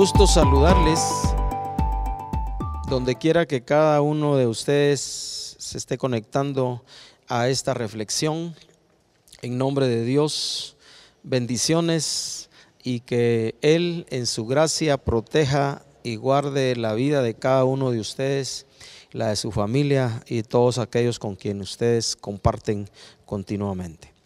gusto saludarles donde quiera que cada uno de ustedes se esté conectando a esta reflexión. En nombre de Dios, bendiciones y que Él en su gracia proteja y guarde la vida de cada uno de ustedes, la de su familia y todos aquellos con quienes ustedes comparten continuamente.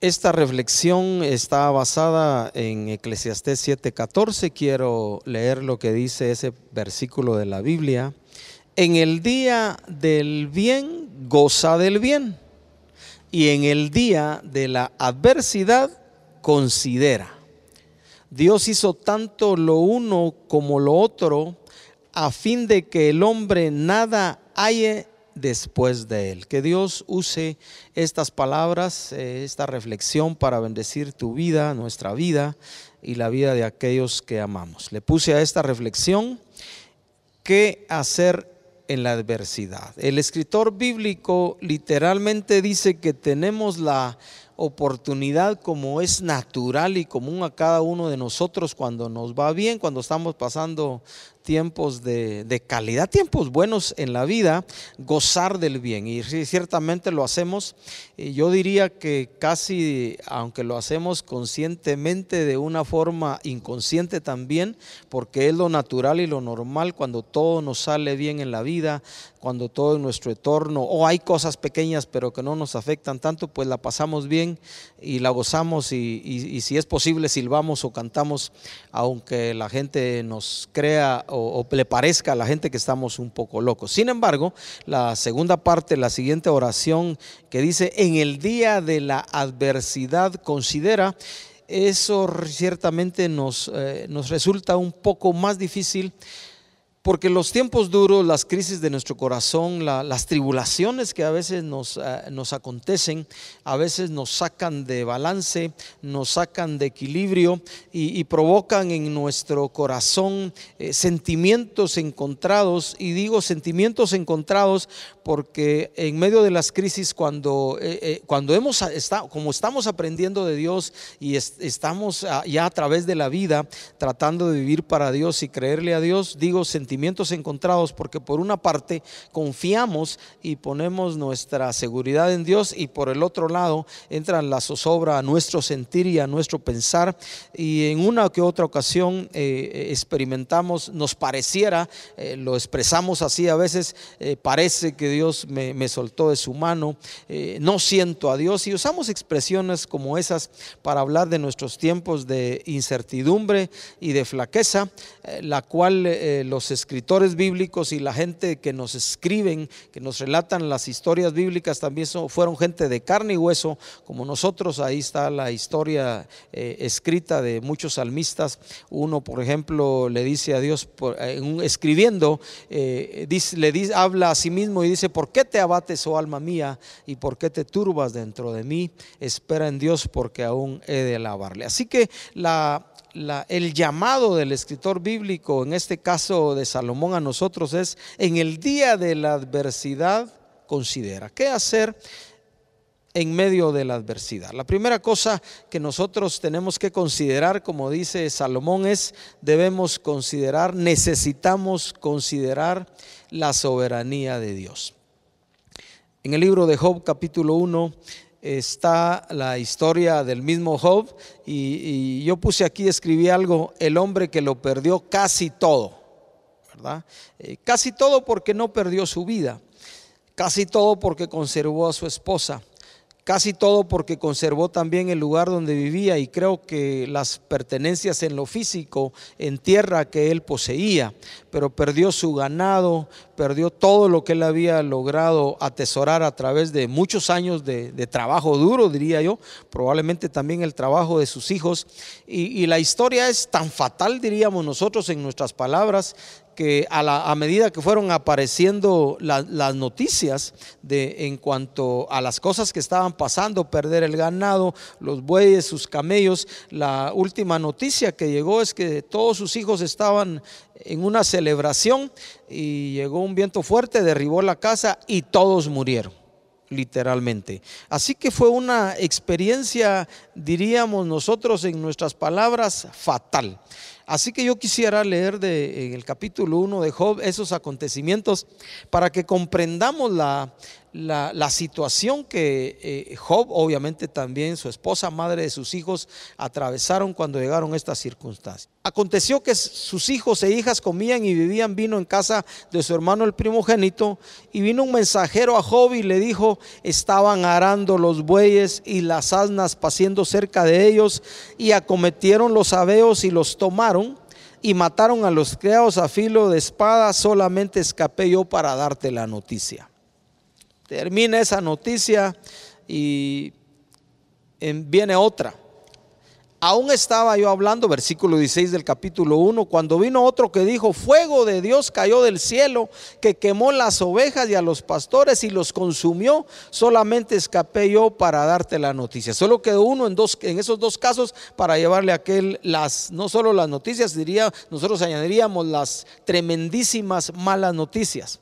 Esta reflexión está basada en Eclesiastés 7:14. Quiero leer lo que dice ese versículo de la Biblia. En el día del bien, goza del bien. Y en el día de la adversidad, considera. Dios hizo tanto lo uno como lo otro a fin de que el hombre nada halle después de él. Que Dios use estas palabras, eh, esta reflexión para bendecir tu vida, nuestra vida y la vida de aquellos que amamos. Le puse a esta reflexión qué hacer en la adversidad. El escritor bíblico literalmente dice que tenemos la oportunidad como es natural y común a cada uno de nosotros cuando nos va bien, cuando estamos pasando tiempos de, calidad, tiempos buenos en la vida, gozar del bien. Y ciertamente lo hacemos. yo diría que casi, aunque lo hacemos conscientemente, de una forma inconsciente también, porque es lo natural y lo normal cuando todo nos sale bien en la vida, cuando todo en nuestro entorno, o hay cosas pequeñas pero que no nos afectan tanto, pues la pasamos bien y la gozamos y, si es posible silbamos o cantamos, aunque la gente nos crea le parezca a la gente que estamos un poco locos. Sin embargo, la segunda parte, la siguiente oración que dice, en el día de la adversidad considera, eso ciertamente nos, eh, nos resulta un poco más difícil porque los tiempos duros, las crisis de nuestro corazón, las tribulaciones que a veces nos, eh, nos, acontecen, a veces nos sacan de balance, nos sacan de equilibrio y, provocan en nuestro corazón eh, sentimientos encontrados. Y digo sentimientos encontrados porque en medio de las crisis, cuando, eh, cuando hemos estado, como estamos aprendiendo de Dios y estamos ya a través de la vida tratando de vivir para Dios y creerle a Dios, digo sentimientos encontrados porque por una parte confiamos y ponemos nuestra seguridad en Dios y por el otro lado entra la zozobra a nuestro sentir y a nuestro pensar. Y en una que otra ocasión eh, experimentamos, nos pareciera, eh, lo expresamos así a veces, eh, parece que Dios me, me, soltó de su mano, no siento a Dios y usamos expresiones como esas para hablar de nuestros tiempos de incertidumbre y de flaqueza, la cual los escritores bíblicos y la gente que nos escriben, que nos relatan las historias bíblicas, también fueron gente de carne y hueso, como nosotros. Ahí está la historia eh, escrita de muchos salmistas. Uno, por ejemplo, le dice a Dios, escribiendo, eh, le dice, habla a sí mismo y dice, ¿por qué te abates, oh alma mía? ¿Y por qué te turbas dentro de mí? Espera en Dios porque aún he de alabarle. Así que la el llamado del escritor bíblico, en este caso de Salomón a nosotros, es en el día de la adversidad, considera. ¿Qué hacer en medio de la adversidad? La primera cosa que nosotros tenemos que considerar, como dice Salomón, es debemos considerar, necesitamos considerar la soberanía de Dios. En el libro de Job capítulo 1 está la historia del mismo Job y, yo puse aquí, escribí algo, el hombre que lo perdió casi todo, ¿verdad? Eh, casi todo porque no perdió su vida, casi todo porque conservó a su esposa, casi todo porque conservó también el lugar donde vivía y creo que las pertenencias en lo físico, en tierra que él poseía, pero perdió su ganado, perdió todo lo que él había logrado atesorar a través de muchos años de, trabajo duro, diría yo, probablemente también el trabajo de sus hijos. Y, la historia es tan fatal, diríamos nosotros en nuestras palabras, que a, medida que fueron apareciendo las noticias de, en cuanto a las cosas que estaban pasando, perder el ganado, los bueyes, sus camellos, la última noticia que llegó es que todos sus hijos estaban en una celebración y llegó un viento fuerte, derribó la casa y todos murieron. Literalmente. Así que fue una experiencia, diríamos nosotros en nuestras palabras, fatal. Así que yo quisiera leer en el capítulo 1 de Job esos acontecimientos para que comprendamos la, la, situación que eh, Job, obviamente también su esposa, madre de sus hijos, atravesaron cuando llegaron estas circunstancias. Aconteció que sus hijos e hijas comían y vivían vino en casa de su hermano el primogénito, y vino un mensajero a Job y le dijo, estaban arando los bueyes y las asnas paciendo cerca de ellos, y acometieron los abeos y los tomaron y mataron a los criados a filo de espada, solamente escapé yo para darte la noticia. Termina esa noticia y viene otra. Aún estaba yo hablando, versículo 16 del capítulo 1, cuando vino otro que dijo, fuego de Dios cayó del cielo, que quemó las ovejas y a los pastores y los consumió, solamente escapé yo para darte la noticia. Solo quedó uno en, dos, en esos dos casos para llevarle a aquel las, no solo las noticias, diría, nosotros añadiríamos las tremendísimas malas noticias.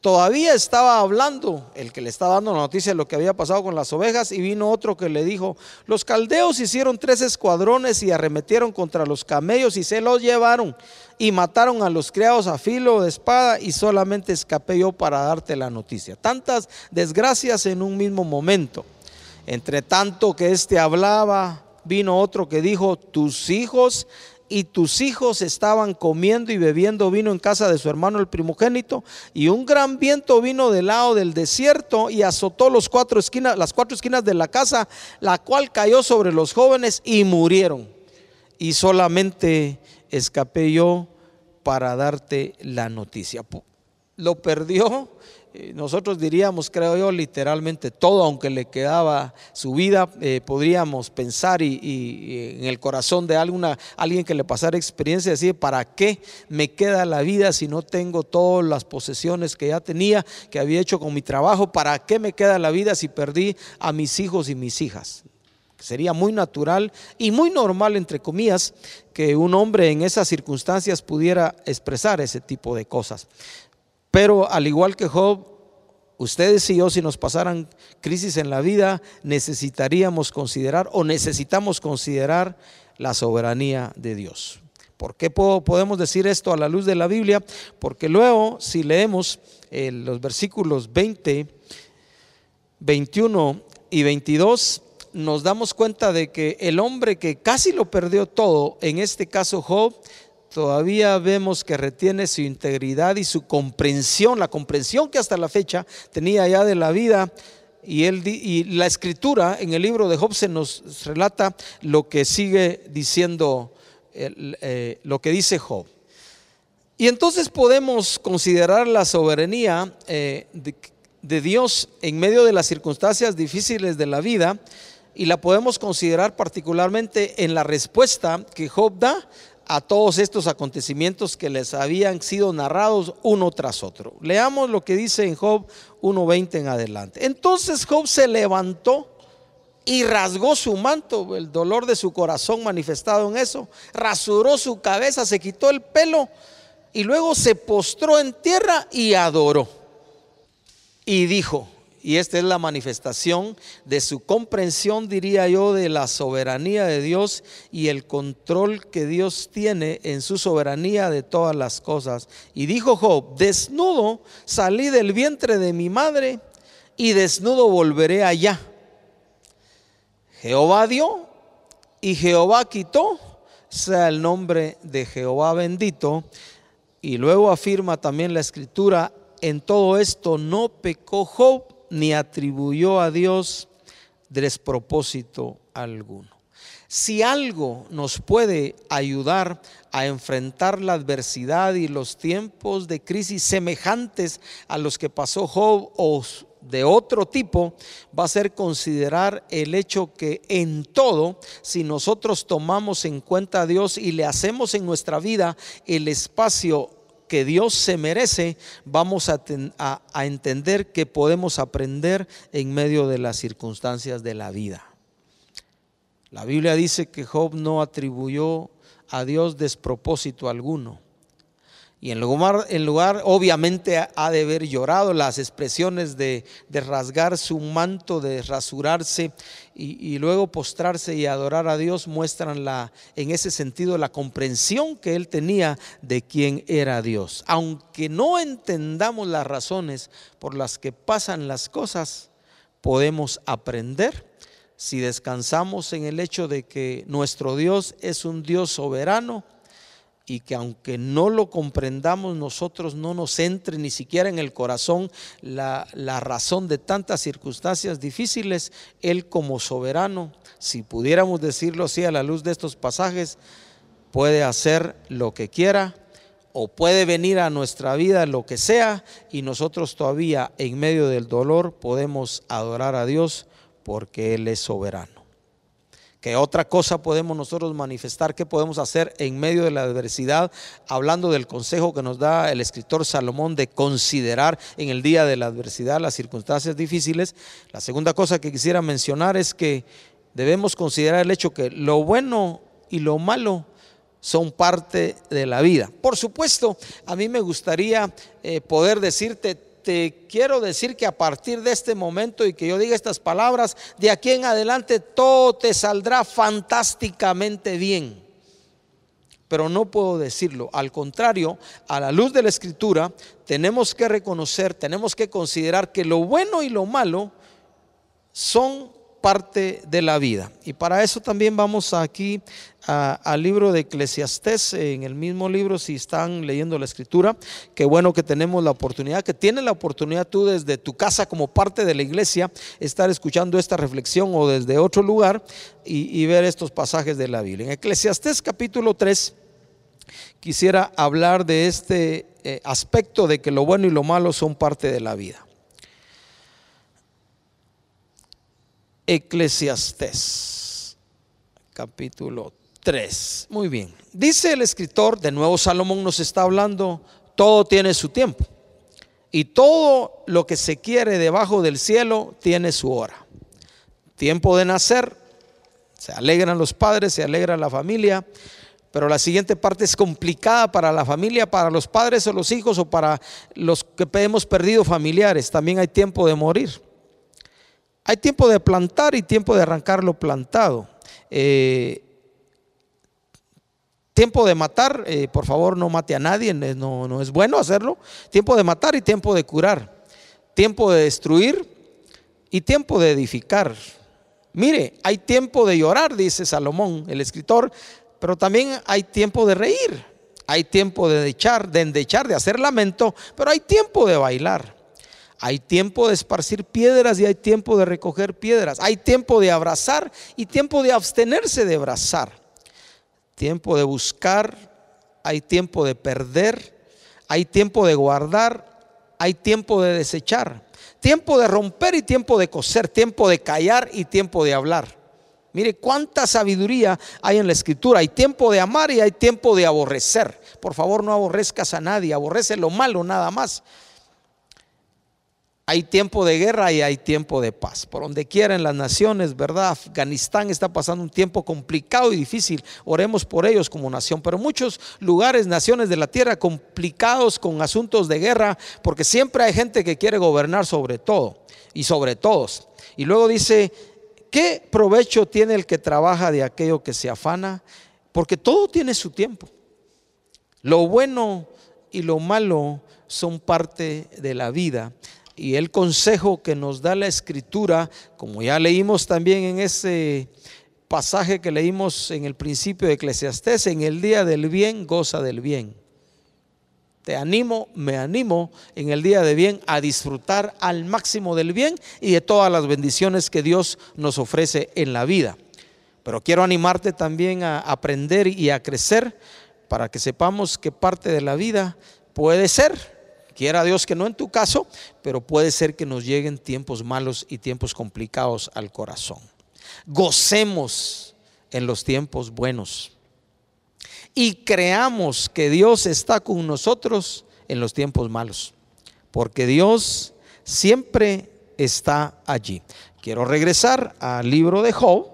Todavía estaba hablando el que le estaba dando la noticia de lo que había pasado con las ovejas y vino otro que le dijo, los caldeos hicieron tres escuadrones y arremetieron contra los camellos y se los llevaron y mataron a los criados a filo de espada y solamente escapé yo para darte la noticia. Tantas desgracias en un mismo momento. Entre tanto que éste hablaba, vino otro que dijo, tus hijos y tus hijos estaban comiendo y bebiendo vino en casa de su hermano el primogénito, y un gran viento vino del lado del desierto y azotó las cuatro esquinas de la casa, la cual cayó sobre los jóvenes y murieron. Y solamente escapé yo para darte la noticia. Lo perdió nosotros diríamos, creo yo, literalmente todo, aunque le quedaba su vida, eh, podríamos pensar y, en el corazón de alguna, alguien que le pasara experiencia, decir, ¿para qué me queda la vida si no tengo todas las posesiones que ya tenía, que había hecho con mi trabajo? ¿Para qué me queda la vida si perdí a mis hijos y mis hijas? Sería muy natural y muy normal, entre comillas, que un hombre en esas circunstancias pudiera expresar ese tipo de cosas. Pero al igual que Job, ustedes y yo, si nos pasaran crisis en la vida, necesitaríamos considerar o necesitamos considerar la soberanía de Dios. ¿Por qué podemos decir esto a la luz de la Biblia? Porque luego, si leemos eh, los versículos 20, 21 y 22, nos damos cuenta de que el hombre que casi lo perdió todo, en este caso Job, todavía vemos que retiene su integridad y su comprensión, la comprensión que hasta la fecha tenía ya de la vida. Y, él, y la escritura en el libro de Job se nos relata lo que sigue diciendo, eh, lo que dice Job. Y entonces podemos considerar la soberanía eh, de Dios en medio de las circunstancias difíciles de la vida y la podemos considerar particularmente en la respuesta que Job da a todos estos acontecimientos que les habían sido narrados uno tras otro. Leamos lo que dice en Job 1.20 en adelante. Entonces Job se levantó y rasgó su manto, el dolor de su corazón manifestado en eso, rasuró su cabeza, se quitó el pelo y luego se postró en tierra y adoró. Y dijo, y esta es la manifestación de su comprensión, diría yo, de la soberanía de Dios y el control que Dios tiene en su soberanía de todas las cosas. Y dijo Job, desnudo salí del vientre de mi madre y desnudo volveré allá. Jehová dio y Jehová quitó, sea el nombre de Jehová bendito. Y luego afirma también la escritura, en todo esto no pecó Job ni atribuyó a Dios despropósito alguno. Si algo nos puede ayudar a enfrentar la adversidad y los tiempos de crisis semejantes a los que pasó Job o de otro tipo, va a ser considerar el hecho que en todo, si nosotros tomamos en cuenta a Dios y le hacemos en nuestra vida el espacio que Dios se merece, vamos a, entender que podemos aprender en medio de las circunstancias de la vida. La Biblia dice que Job no atribuyó a Dios despropósito alguno. Y en lugar, en lugar obviamente ha de haber llorado las expresiones de, rasgar su manto, de rasurarse y, y, luego postrarse y adorar a Dios, muestran la, en ese sentido la comprensión que él tenía de quién era Dios. Aunque no entendamos las razones por las que pasan las cosas, podemos aprender si descansamos en el hecho de que nuestro Dios es un Dios soberano y que aunque no lo comprendamos nosotros, no nos entre ni siquiera en el corazón la, razón de tantas circunstancias difíciles, Él como soberano, si pudiéramos decirlo así a la luz de estos pasajes, puede hacer lo que quiera o puede venir a nuestra vida lo que sea y nosotros todavía en medio del dolor podemos adorar a Dios porque Él es soberano. ¿Qué otra cosa podemos nosotros manifestar? ¿Qué podemos hacer en medio de la adversidad? Hablando del consejo que nos da el escritor Salomón de considerar en el día de la adversidad las circunstancias difíciles. La segunda cosa que quisiera mencionar es que debemos considerar el hecho que lo bueno y lo malo son parte de la vida. Por supuesto, a mí me gustaría eh, poder decirte te quiero decir que a partir de este momento y que yo diga estas palabras, de aquí en adelante todo te saldrá fantásticamente bien. Pero no puedo decirlo. Al contrario, a la luz de la escritura, tenemos que reconocer, tenemos que considerar que lo bueno y lo malo son parte de la vida. Y para eso también vamos aquí al libro de Eclesiastés, en el mismo libro, si están leyendo la escritura, qué bueno que tenemos la oportunidad, que tienes la oportunidad tú desde tu casa como parte de la iglesia, estar escuchando esta reflexión o desde otro lugar y, ver estos pasajes de la Biblia. En Eclesiastés capítulo 3, quisiera hablar de este eh, aspecto de que lo bueno y lo malo son parte de la vida. Eclesiastés, capítulo 3. Muy bien. Dice el escritor, de nuevo Salomón nos está hablando, todo tiene su tiempo. Y todo lo que se quiere debajo del cielo tiene su hora. Tiempo de nacer, se alegran los padres, se alegra la familia, pero la siguiente parte es complicada para la familia, para los padres o los hijos o para los que hemos perdido familiares. También hay tiempo de morir. Hay tiempo de plantar y tiempo de arrancar lo plantado. Eh, tiempo de matar, eh, por favor no mate a nadie, no, no es bueno hacerlo. Tiempo de matar y tiempo de curar. Tiempo de destruir y tiempo de edificar. Mire, hay tiempo de llorar, dice Salomón, el escritor, pero también hay tiempo de reír. Hay tiempo de echar, de endechar, de hacer lamento, pero hay tiempo de bailar. Hay tiempo de esparcir piedras y hay tiempo de recoger piedras. Hay tiempo de abrazar y tiempo de abstenerse de abrazar. Tiempo de buscar, hay tiempo de perder, hay tiempo de guardar, hay tiempo de desechar. Tiempo de romper y tiempo de coser, tiempo de callar y tiempo de hablar. Mire cuánta sabiduría hay en la escritura. Hay tiempo de amar y hay tiempo de aborrecer. Por favor, no aborrezcas a nadie, aborrece lo malo nada más. Hay tiempo de guerra y hay tiempo de paz. Por donde quiera en las naciones, ¿verdad? Afganistán está pasando un tiempo complicado y difícil. Oremos por ellos como nación. Pero muchos lugares, naciones de la tierra complicados con asuntos de guerra, porque siempre hay gente que quiere gobernar sobre todo y sobre todos. Y luego dice, ¿qué provecho tiene el que trabaja de aquello que se afana? Porque todo tiene su tiempo. Lo bueno y lo malo son parte de la vida y el consejo que nos da la escritura, como ya leímos también en ese pasaje que leímos en el principio de Eclesiastés, en el día del bien, goza del bien. Te animo, me animo en el día de bien a disfrutar al máximo del bien y de todas las bendiciones que Dios nos ofrece en la vida. Pero quiero animarte también a aprender y a crecer para que sepamos que parte de la vida puede ser Quiera Dios que no en tu caso, pero puede ser que nos lleguen tiempos malos y tiempos complicados al corazón. Gocemos en los tiempos buenos y creamos que Dios está con nosotros en los tiempos malos, porque Dios siempre está allí. Quiero regresar al libro de Job.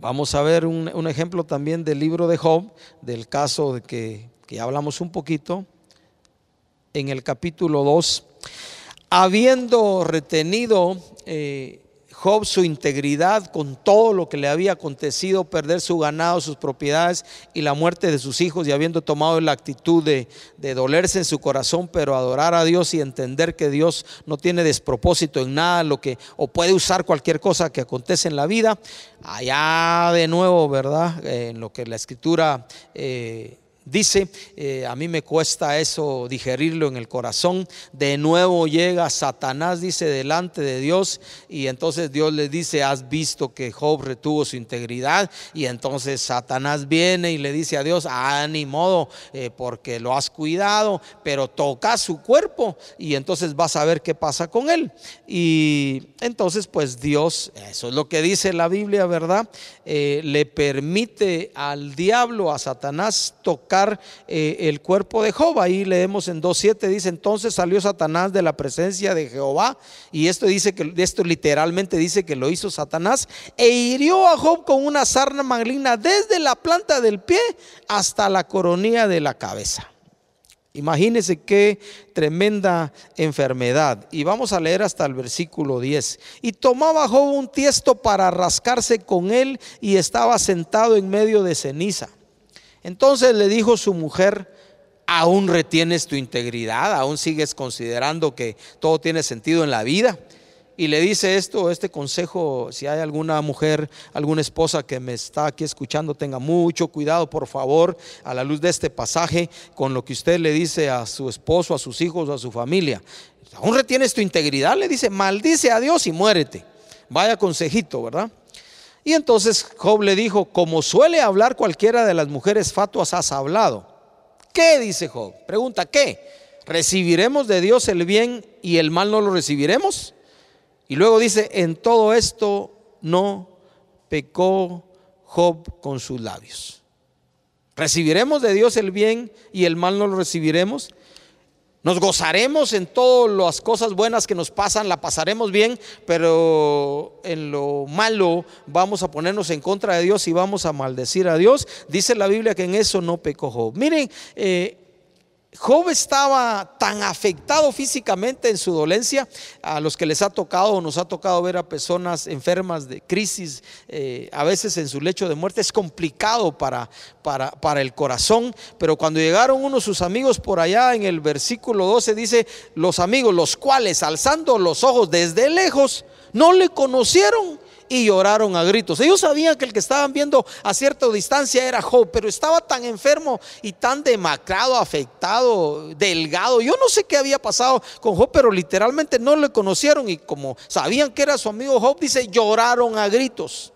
Vamos a ver un, ejemplo también del libro de Job, del caso de que que ya hablamos un poquito, en el capítulo 2, habiendo retenido eh, Job su integridad con todo lo que le había acontecido, perder su ganado, sus propiedades y la muerte de sus hijos, y habiendo tomado la actitud de, dolerse en su corazón, pero adorar a Dios y entender que Dios no tiene despropósito en nada, lo que, o puede usar cualquier cosa que acontece en la vida, allá de nuevo, ¿verdad? en lo que la escritura... Eh, Dice, eh, a mí me cuesta eso digerirlo en el corazón. De nuevo llega Satanás, dice, delante de Dios. Y entonces Dios le dice, has visto que Job retuvo su integridad. Y entonces Satanás viene y le dice a Dios, ah, ni modo, eh, porque lo has cuidado, pero toca su cuerpo. Y entonces vas a ver qué pasa con él. Y entonces pues Dios, eso es lo que dice la Biblia, ¿verdad? Eh, le permite al diablo, a Satanás, tocar eh, el cuerpo de Job. Ahí leemos en 2.7, dice, entonces salió Satanás de la presencia de Jehová. Y esto dice que, esto literalmente dice que lo hizo Satanás. E hirió a Job con una sarna maligna desde la planta del pie hasta la coronilla de la cabeza. Imagínense qué tremenda enfermedad. Y vamos a leer hasta el versículo 10. Y tomaba Job un tiesto para rascarse con él y estaba sentado en medio de ceniza. Entonces le dijo su mujer, aún retienes tu integridad, aún sigues considerando que todo tiene sentido en la vida. Y le dice esto, este consejo, si hay alguna mujer, alguna esposa que me está aquí escuchando, tenga mucho cuidado, por favor, a la luz de este pasaje, con lo que usted le dice a su esposo, a sus hijos, a su familia. Aún retienes tu integridad, le dice, maldice a Dios y muérete. Vaya consejito, ¿verdad? Y entonces Job le dijo, como suele hablar cualquiera de las mujeres fatuas, has hablado. ¿Qué dice Job? Pregunta, ¿qué? ¿Recibiremos de Dios el bien y el mal no lo recibiremos? Y luego dice, en todo esto no pecó Job con sus labios. ¿Recibiremos de Dios el bien y el mal no lo recibiremos? Nos gozaremos en todas las cosas buenas que nos pasan, la pasaremos bien, pero en lo malo vamos a ponernos en contra de Dios y vamos a maldecir a Dios. Dice la Biblia que en eso no pecó. Miren, eh, Job estaba tan afectado físicamente en su dolencia, a los que les ha tocado o nos ha tocado ver a personas enfermas de crisis, eh, a veces en su lecho de muerte, es complicado para, para, para, el corazón, pero cuando llegaron unos sus amigos por allá en el versículo 12 dice, los amigos, los cuales alzando los ojos desde lejos, no le conocieron y lloraron a gritos. Ellos sabían que el que estaban viendo a cierta distancia era Job, pero estaba tan enfermo y tan demacrado, afectado, delgado. Yo no sé qué había pasado con Job, pero literalmente no le conocieron y como sabían que era su amigo Job, dice, lloraron a gritos.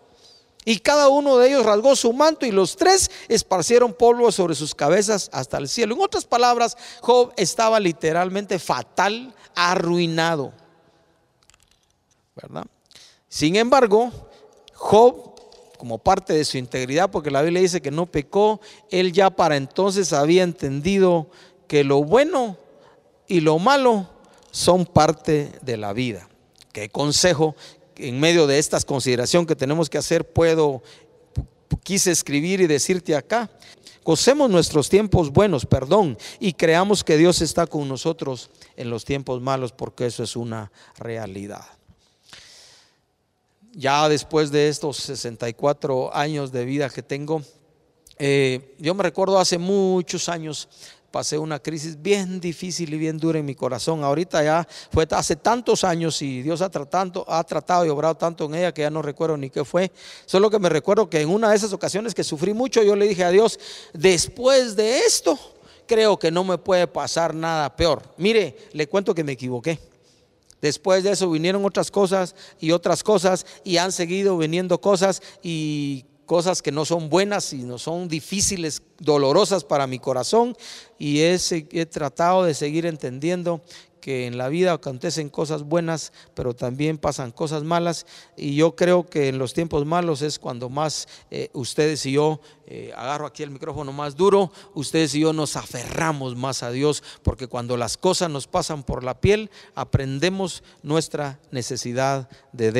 Y cada uno de ellos rasgó su manto y los tres esparcieron polvo sobre sus cabezas hasta el cielo. En otras palabras, Job estaba literalmente fatal, arruinado. ¿Verdad? Sin embargo, Job, como parte de su integridad, porque la Biblia dice que no pecó, él ya para entonces había entendido que lo bueno y lo malo son parte de la vida. ¿Qué consejo en medio de estas consideraciones que tenemos que hacer puedo, quise escribir y decirte acá? Gocemos nuestros tiempos buenos, perdón, y creamos que Dios está con nosotros en los tiempos malos, porque eso es una realidad ya después de estos 64 años de vida que tengo, eh, yo me recuerdo hace muchos años pasé una crisis bien difícil y bien dura en mi corazón. Ahorita ya fue hace tantos años y Dios ha tratado, ha tratado y obrado tanto en ella que ya no recuerdo ni qué fue. Solo que me recuerdo que en una de esas ocasiones que sufrí mucho, yo le dije a Dios, después de esto, creo que no me puede pasar nada peor. Mire, le cuento que me equivoqué. Después de eso vinieron otras cosas y otras cosas y han seguido viniendo cosas y cosas que no son buenas y no son difíciles, dolorosas para mi corazón y he, he tratado de seguir entendiendo que en la vida acontecen cosas buenas, pero también pasan cosas malas. Y yo creo que en los tiempos malos es cuando más eh, ustedes y yo, eh, agarro aquí el micrófono más duro, ustedes y yo nos aferramos más a Dios, porque cuando las cosas nos pasan por la piel, aprendemos nuestra necesidad de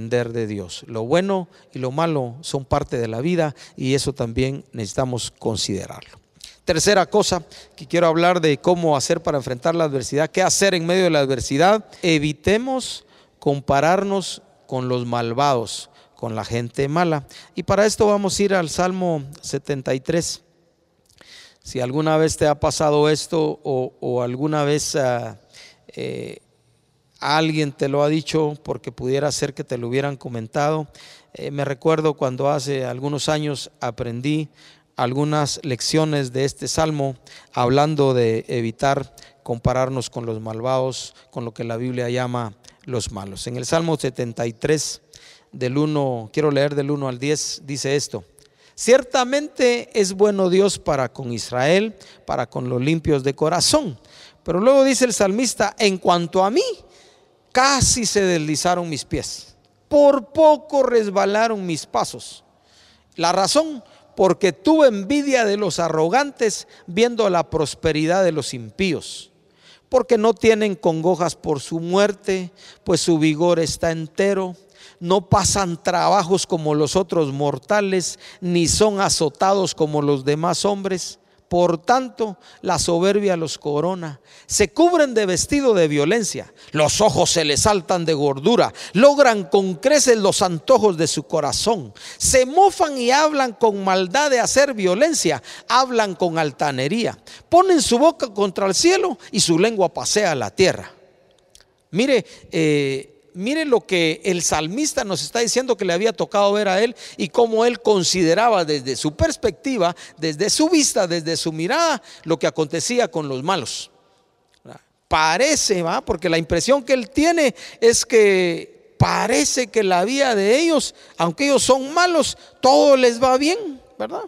de Dios. Lo bueno y lo malo son parte de la vida y eso también necesitamos considerarlo. Tercera cosa que quiero hablar de cómo hacer para enfrentar la adversidad, qué hacer en medio de la adversidad. Evitemos compararnos con los malvados, con la gente mala. Y para esto vamos a ir al Salmo 73. Si alguna vez te ha pasado esto o, alguna vez ah, eh, alguien te lo ha dicho porque pudiera ser que te lo hubieran comentado, eh, me recuerdo cuando hace algunos años aprendí algunas lecciones de este salmo hablando de evitar compararnos con los malvados, con lo que la Biblia llama los malos. En el Salmo 73, del 1, quiero leer del 1 al 10, dice esto. Ciertamente es bueno Dios para con Israel, para con los limpios de corazón. Pero luego dice el salmista, en cuanto a mí, casi se deslizaron mis pies. Por poco resbalaron mis pasos. La razón, porque tuve envidia de los arrogantes viendo la prosperidad de los impíos, porque no tienen congojas por su muerte, pues su vigor está entero, no pasan trabajos como los otros mortales, ni son azotados como los demás hombres por tanto, la soberbia los corona. Se cubren de vestido de violencia. Los ojos se les saltan de gordura. Logran con creces los antojos de su corazón. Se mofan y hablan con maldad de hacer violencia. Hablan con altanería. Ponen su boca contra el cielo y su lengua pasea la tierra. Mire, eh, miren lo que el salmista nos está diciendo que le había tocado ver a él y cómo él consideraba desde su perspectiva, desde su vista, desde su mirada, lo que acontecía con los malos. Parece, ¿va? Porque la impresión que él tiene es que parece que la vida de ellos, aunque ellos son malos, todo les va bien, ¿verdad?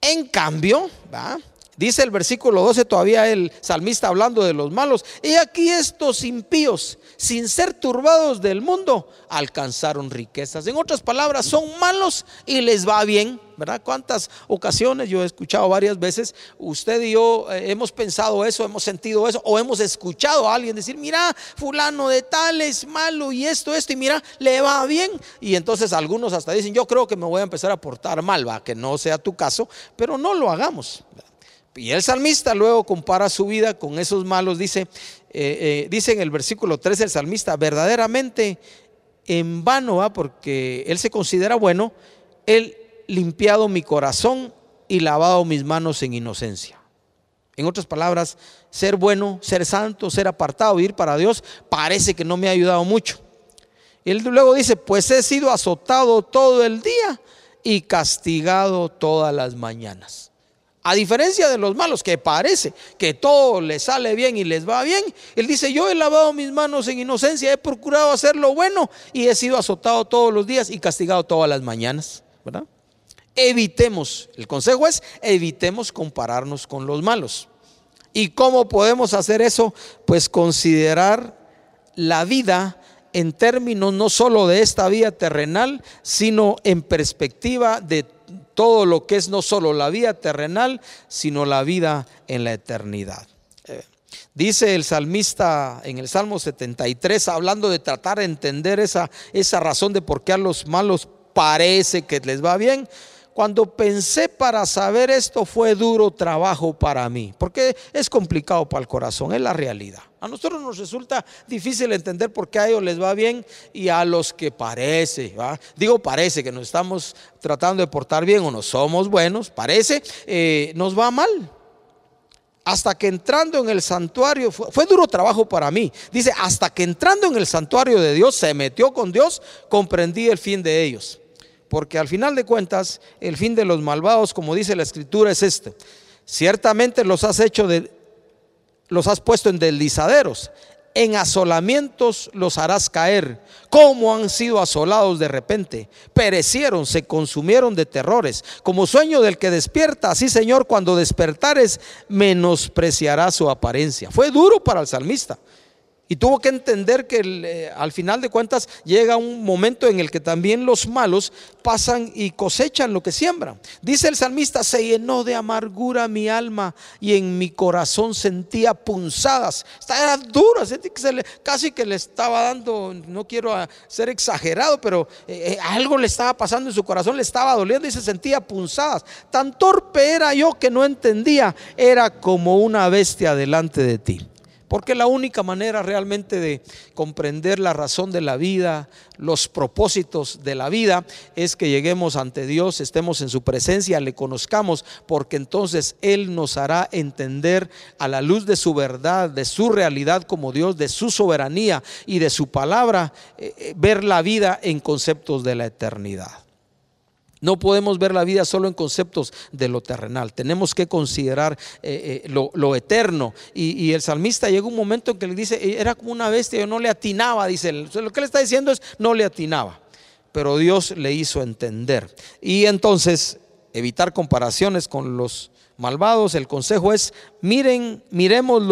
En cambio, ¿va? Dice el versículo 12 todavía el salmista hablando de los malos. Y aquí estos impíos, sin ser turbados del mundo, alcanzaron riquezas. En otras palabras, son malos y les va bien. ¿Verdad? ¿Cuántas ocasiones yo he escuchado varias veces? Usted y yo eh, hemos pensado eso, hemos sentido eso, o hemos escuchado a alguien decir, mira, fulano de tal es malo y esto, esto, y mira, le va bien. Y entonces algunos hasta dicen, yo creo que me voy a empezar a portar mal, va, que no sea tu caso, pero no lo hagamos. Y el salmista luego compara su vida con esos malos. Dice, eh, eh, dice en el versículo 3 el salmista, verdaderamente en vano va, porque él se considera bueno, él limpiado mi corazón y lavado mis manos en inocencia. En otras palabras, ser bueno, ser santo, ser apartado, vivir para Dios, parece que no me ha ayudado mucho. Él luego dice, pues he sido azotado todo el día y castigado todas las mañanas. A diferencia de los malos, que parece que todo les sale bien y les va bien, él dice, yo he lavado mis manos en inocencia, he procurado hacer lo bueno y he sido azotado todos los días y castigado todas las mañanas. Evitemos, el consejo es, evitemos compararnos con los malos. ¿Y cómo podemos hacer eso? Pues considerar la vida en términos no solo de esta vida terrenal, sino en perspectiva de todo lo que es no solo la vida terrenal, sino la vida en la eternidad. Eh, dice el salmista en el Salmo 73, hablando de tratar de entender esa, esa razón de por qué a los malos parece que les va bien. Cuando pensé para saber esto fue duro trabajo para mí, porque es complicado para el corazón, es la realidad. A nosotros nos resulta difícil entender por qué a ellos les va bien y a los que parece, digo parece que nos estamos tratando de portar bien o no somos buenos, parece, eh, nos va mal. Hasta que entrando en el santuario, fue, duro trabajo para mí. Dice, hasta que entrando en el santuario de Dios, se metió con Dios, comprendí el fin de ellos. Porque al final de cuentas, el fin de los malvados, como dice la escritura, es este. Ciertamente los has hecho de, los has puesto en deslizaderos, en asolamientos los harás caer. Como han sido asolados de repente? Perecieron, se consumieron de terrores. Como sueño del que despierta, así Señor, cuando despertares, menospreciará su apariencia. Fue duro para el salmista. Y tuvo que entender que eh, al final de cuentas llega un momento en el que también los malos pasan y cosechan lo que siembran. Dice el salmista, se llenó de amargura mi alma y en mi corazón sentía punzadas. Era dura, casi que le estaba dando, no quiero ser exagerado, pero eh, eh, algo le estaba pasando en su corazón, le estaba doliendo y se sentía punzadas. Tan torpe era yo que no entendía, era como una bestia delante de ti. Porque la única manera realmente de comprender la razón de la vida, los propósitos de la vida, es que lleguemos ante Dios, estemos en su presencia, le conozcamos, porque entonces Él nos hará entender a la luz de su verdad, de su realidad como Dios, de su soberanía y de su palabra, eh, eh, ver la vida en conceptos de la eternidad. No podemos ver la vida solo en conceptos de lo terrenal. Tenemos que considerar eh, eh, lo, eterno. Y, el salmista llega un momento en que le dice, eh, era como una bestia, yo no le atinaba, dice. Lo que le está diciendo es, no le atinaba. Pero Dios le hizo entender. Y entonces, evitar comparaciones con los malvados, el consejo es, miren, miremos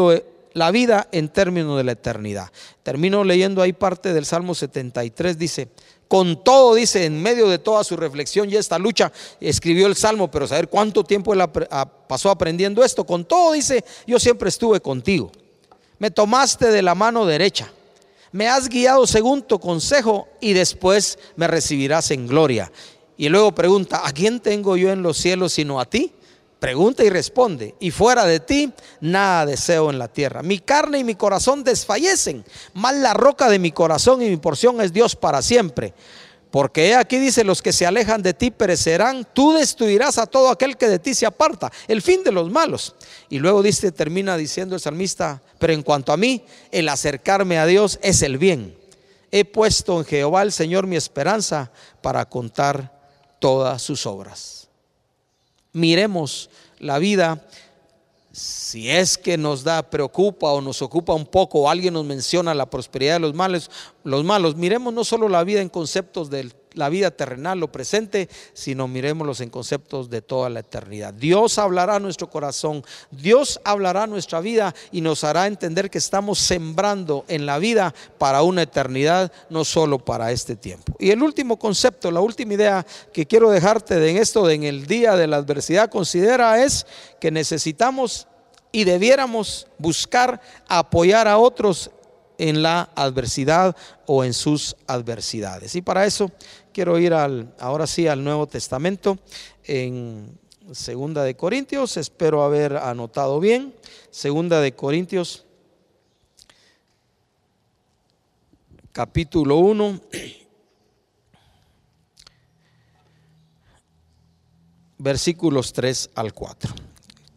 la vida en términos de la eternidad. Termino leyendo ahí parte del Salmo 73, dice, con todo, dice, en medio de toda su reflexión y esta lucha, escribió el Salmo, pero saber cuánto tiempo él pasó aprendiendo esto. Con todo, dice, yo siempre estuve contigo. Me tomaste de la mano derecha. Me has guiado según tu consejo y después me recibirás en gloria. Y luego pregunta, ¿a quién tengo yo en los cielos sino a ti? Pregunta y responde, y fuera de ti nada deseo en la tierra. Mi carne y mi corazón desfallecen, más la roca de mi corazón y mi porción es Dios para siempre. Porque aquí dice, los que se alejan de ti perecerán, tú destruirás a todo aquel que de ti se aparta, el fin de los malos. Y luego dice, termina diciendo el salmista, pero en cuanto a mí, el acercarme a Dios es el bien. He puesto en Jehová el Señor mi esperanza para contar todas sus obras miremos la vida, si es que nos da, preocupa o nos ocupa un poco, o alguien nos menciona la prosperidad de los malos, los malos, miremos no solo la vida en conceptos del la vida terrenal, lo presente, sino miremoslos en conceptos de toda la eternidad. Dios hablará nuestro corazón, Dios hablará nuestra vida y nos hará entender que estamos sembrando en la vida para una eternidad, no solo para este tiempo. Y el último concepto, la última idea que quiero dejarte de en esto, de en el día de la adversidad, considera es que necesitamos y debiéramos buscar apoyar a otros en la adversidad o en sus adversidades. Y para eso quiero ir al, ahora sí al Nuevo Testamento en Segunda de Corintios, espero haber anotado bien. Segunda de Corintios, capítulo 1. Versículos 3 al 4.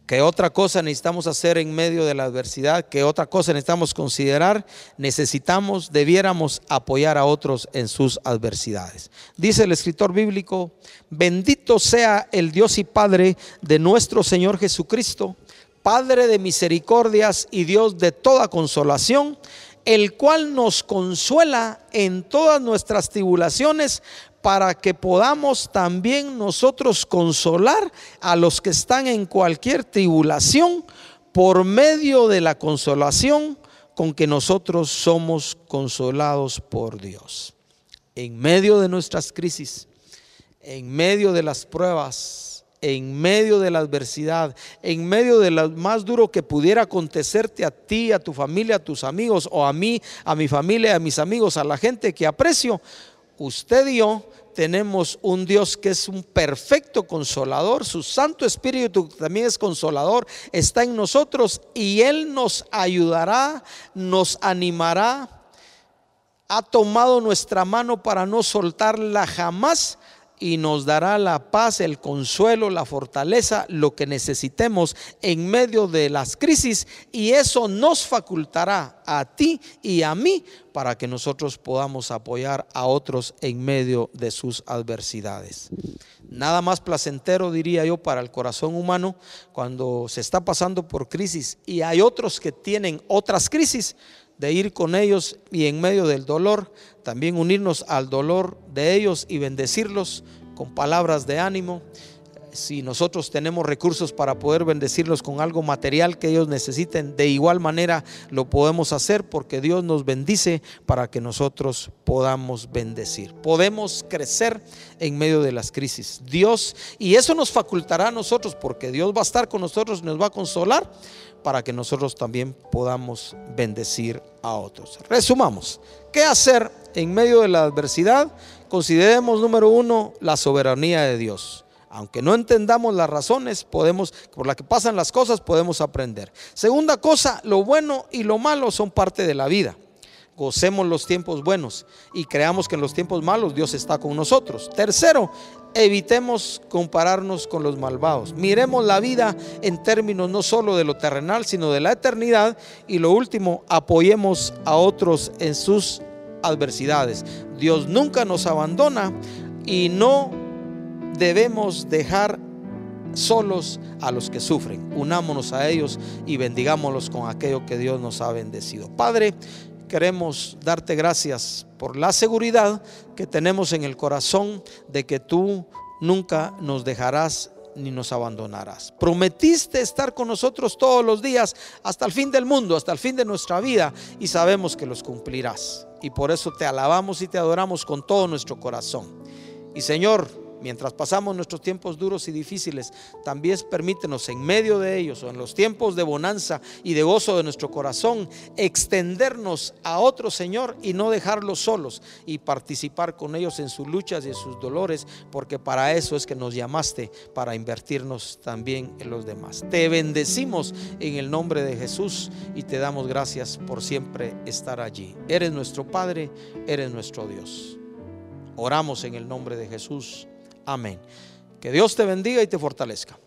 ¿Qué otra cosa necesitamos hacer en medio de la adversidad? ¿Qué otra cosa necesitamos considerar? Necesitamos, debiéramos apoyar a otros en sus adversidades. Dice el escritor bíblico, bendito sea el Dios y Padre de nuestro Señor Jesucristo, Padre de misericordias y Dios de toda consolación, el cual nos consuela en todas nuestras tribulaciones para que podamos también nosotros consolar a los que están en cualquier tribulación por medio de la consolación con que nosotros somos consolados por Dios. En medio de nuestras crisis, en medio de las pruebas, en medio de la adversidad, en medio de lo más duro que pudiera acontecerte a ti, a tu familia, a tus amigos, o a mí, a mi familia, a mis amigos, a la gente que aprecio, usted y yo tenemos un Dios que es un perfecto consolador, su Santo Espíritu también es consolador, está en nosotros y Él nos ayudará, nos animará, ha tomado nuestra mano para no soltarla jamás y nos dará la paz, el consuelo, la fortaleza, lo que necesitemos en medio de las crisis y eso nos facultará a ti y a mí para que nosotros podamos apoyar a otros en medio de sus adversidades. Nada más placentero, diría yo, para el corazón humano cuando se está pasando por crisis y hay otros que tienen otras crisis de ir con ellos y en medio del dolor, también unirnos al dolor de ellos y bendecirlos con palabras de ánimo. Si nosotros tenemos recursos para poder bendecirlos con algo material que ellos necesiten, de igual manera lo podemos hacer porque Dios nos bendice para que nosotros podamos bendecir. Podemos crecer en medio de las crisis. Dios, y eso nos facultará a nosotros porque Dios va a estar con nosotros, nos va a consolar para que nosotros también podamos bendecir a otros. Resumamos, ¿qué hacer en medio de la adversidad? Consideremos número uno la soberanía de Dios. Aunque no entendamos las razones, podemos, por las que pasan las cosas, podemos aprender. Segunda cosa, lo bueno y lo malo son parte de la vida. Gocemos los tiempos buenos y creamos que en los tiempos malos Dios está con nosotros. Tercero, evitemos compararnos con los malvados. Miremos la vida en términos no solo de lo terrenal, sino de la eternidad. Y lo último, apoyemos a otros en sus adversidades. Dios nunca nos abandona y no debemos dejar solos a los que sufren. Unámonos a ellos y bendigámoslos con aquello que Dios nos ha bendecido. Padre, queremos darte gracias por la seguridad que tenemos en el corazón de que tú nunca nos dejarás ni nos abandonarás. Prometiste estar con nosotros todos los días hasta el fin del mundo, hasta el fin de nuestra vida y sabemos que los cumplirás. Y por eso te alabamos y te adoramos con todo nuestro corazón. Y Señor, mientras pasamos nuestros tiempos duros y difíciles, también permítenos en medio de ellos o en los tiempos de bonanza y de gozo de nuestro corazón, extendernos a otro Señor y no dejarlos solos y participar con ellos en sus luchas y en sus dolores, porque para eso es que nos llamaste, para invertirnos también en los demás. Te bendecimos en el nombre de Jesús y te damos gracias por siempre estar allí. Eres nuestro Padre, eres nuestro Dios. Oramos en el nombre de Jesús. Amén. Que Dios te bendiga y te fortalezca.